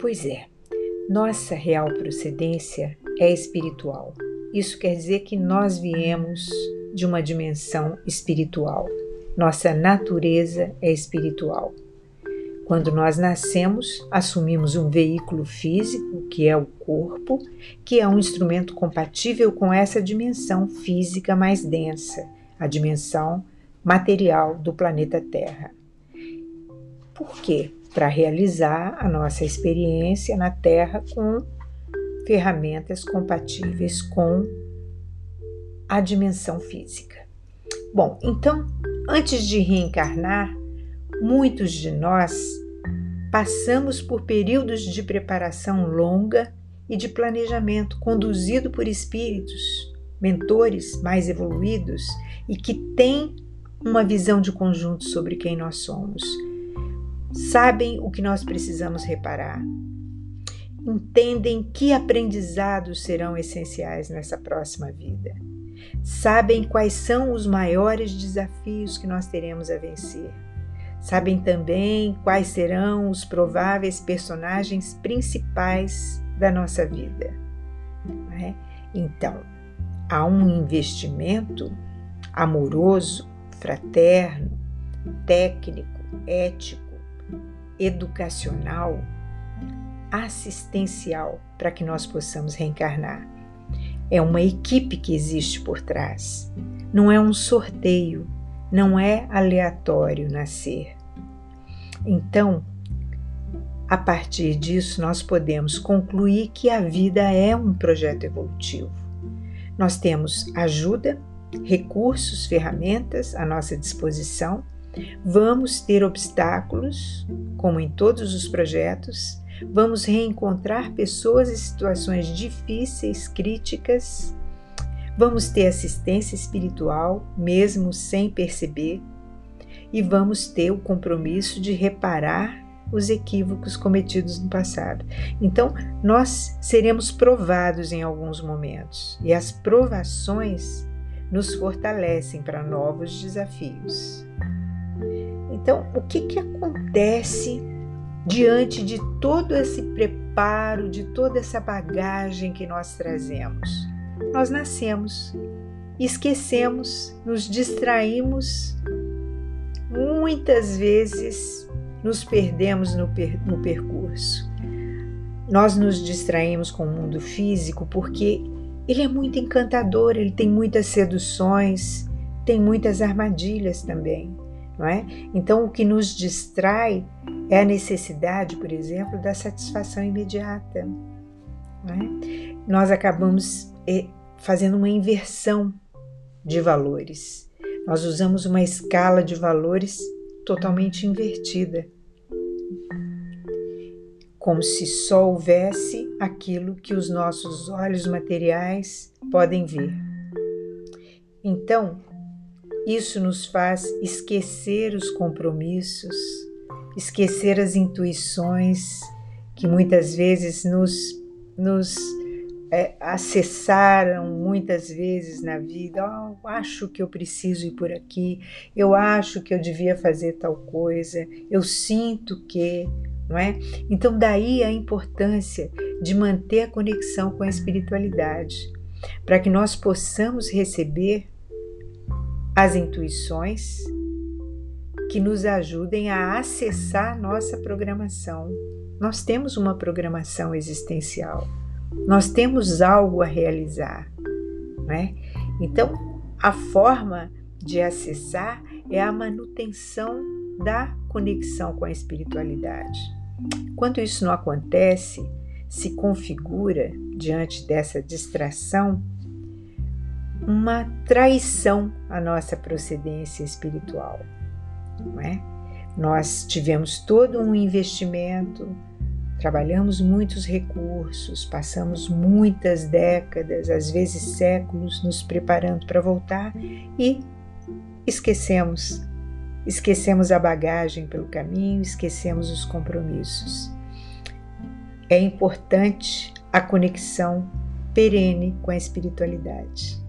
Pois é, nossa real procedência é espiritual. Isso quer dizer que nós viemos de uma dimensão espiritual. Nossa natureza é espiritual. Quando nós nascemos, assumimos um veículo físico, que é o corpo, que é um instrumento compatível com essa dimensão física mais densa, a dimensão material do planeta Terra. Por quê? Para realizar a nossa experiência na Terra com ferramentas compatíveis com a dimensão física. Bom, então, antes de reencarnar, muitos de nós passamos por períodos de preparação longa e de planejamento conduzido por espíritos, mentores mais evoluídos e que têm uma visão de conjunto sobre quem nós somos. Sabem o que nós precisamos reparar. Entendem que aprendizados serão essenciais nessa próxima vida sabem quais são os maiores desafios que nós teremos a vencer. Sabem também quais serão os prováveis personagens principais da nossa vida. É? Então, há um investimento amoroso, fraterno, técnico, ético, educacional, assistencial para que nós possamos reencarnar. É uma equipe que existe por trás. Não é um sorteio, não é aleatório nascer. Então, a partir disso, nós podemos concluir que a vida é um projeto evolutivo. Nós temos ajuda, recursos, ferramentas à nossa disposição. Vamos ter obstáculos, como em todos os projetos, Vamos reencontrar pessoas em situações difíceis, críticas. Vamos ter assistência espiritual, mesmo sem perceber. E vamos ter o compromisso de reparar os equívocos cometidos no passado. Então, nós seremos provados em alguns momentos, e as provações nos fortalecem para novos desafios. Então, o que, que acontece diante de todo esse preparo, de toda essa bagagem que nós trazemos. Nós nascemos, esquecemos, nos distraímos, muitas vezes nos perdemos no, per no percurso. Nós nos distraímos com o mundo físico porque ele é muito encantador, ele tem muitas seduções, tem muitas armadilhas também não é? Então, o que nos distrai é a necessidade, por exemplo, da satisfação imediata. É? Nós acabamos eh, fazendo uma inversão de valores. Nós usamos uma escala de valores totalmente invertida, como se só houvesse aquilo que os nossos olhos materiais podem ver. Então, isso nos faz esquecer os compromissos, esquecer as intuições que muitas vezes nos, nos é, acessaram muitas vezes na vida. Oh, acho que eu preciso ir por aqui, eu acho que eu devia fazer tal coisa, eu sinto que, não é? Então, daí a importância de manter a conexão com a espiritualidade, para que nós possamos receber as intuições que nos ajudem a acessar nossa programação. Nós temos uma programação existencial, nós temos algo a realizar, né? Então, a forma de acessar é a manutenção da conexão com a espiritualidade. Quando isso não acontece, se configura diante dessa distração uma traição à nossa procedência espiritual. Não é? Nós tivemos todo um investimento, trabalhamos muitos recursos, passamos muitas décadas, às vezes séculos, nos preparando para voltar e esquecemos. Esquecemos a bagagem pelo caminho, esquecemos os compromissos. É importante a conexão perene com a espiritualidade.